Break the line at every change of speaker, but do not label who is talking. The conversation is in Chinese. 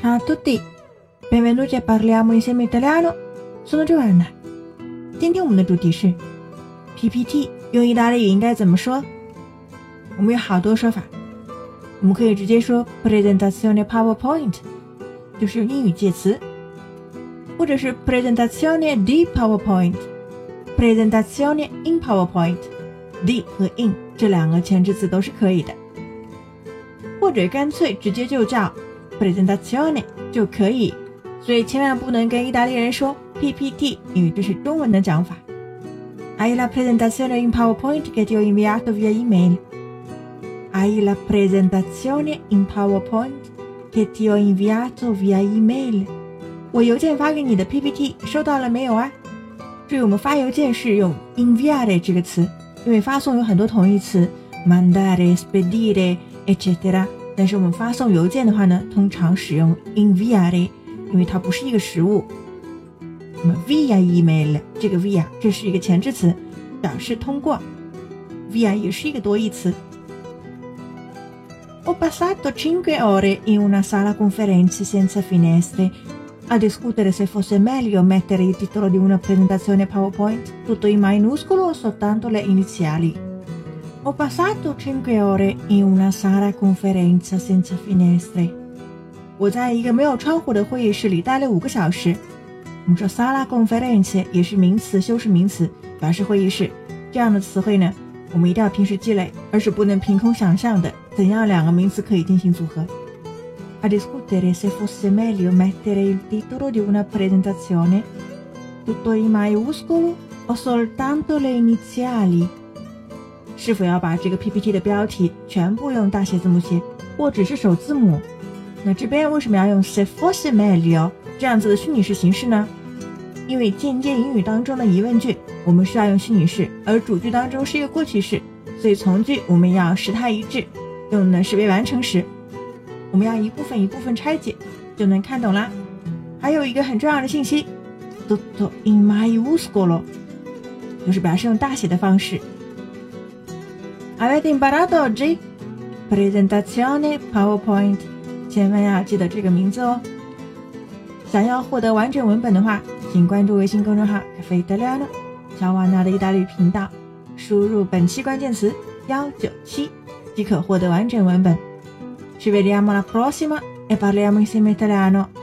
Ciao a tutti, benvenuti a parliamo insieme italiano. Sono Giovanna。今天我们的主题是 PPT 用意大利语应该怎么说？我们有好多说法，我们可以直接说 presentazione PowerPoint，就是用英语介词，或者是 presentazione di PowerPoint，presentazione in d 和 in 这两个前置词都是可以的，或者干脆直接就叫。presentazione 就可以，所以千万不能跟意大利人说 PPT，因为这是中文的讲法。Hai la presentazione in PowerPoint che ti ho inviato via email. Hai la presentazione in PowerPoint che ti ho inviato via email. 我邮件发给你的 PPT 收到了没有啊？注意，我们发邮件是用 inviare 这个词，因为发送有很多同义词，mandare, spedire, etc.，。但是我们发送邮件的话呢，通常使用 inviare，因为它不是一个实物。那么 via email 这个 via 这是一个前置词，表示通过。via 也是一个多义词。Ho passato cinque ore in una sala conferenze senza finestre a discutere se fosse meglio mettere il titolo di una presentazione PowerPoint tutto in minuscolo o soltanto le iniziali. Ho passato cinque ore in una sala conferenza senza finestre。我在一个没有窗户的会议室里待了五个小时。我们说 sala conferenza 也是名词，修饰名词，表示会议室。这样的词汇呢，我们一定要平时积累，而是不能凭空想象的。怎样两个名词可以进行组合 ？A discutere se fosse meglio mettere il titolo di una presentazione tutto in maiuscolo o soltanto le iniziali。是否要把这个 PPT 的标题全部用大写字母写，或只是首字母？那这边为什么要用 se fosse meglio 这样子的虚拟式形式呢？因为间接引语当中的疑问句，我们需要用虚拟式，而主句当中是一个过去式，所以从句我们要时态一致，用的是未完成时。我们要一部分一部分拆解，就能看懂啦。还有一个很重要的信息，tutto in maiuscolo，就是表示用大写的方式。Avete imparato oggi? Presentazione PowerPoint，千万要记得这个名字哦。想要获得完整文本的话，请关注微信公众号“咖啡意大利诺”乔瓦纳的意大利频道，输入本期关键词幺九七即可获得完整文本。Ci vediamo alla prossima e parliamo insieme italiano.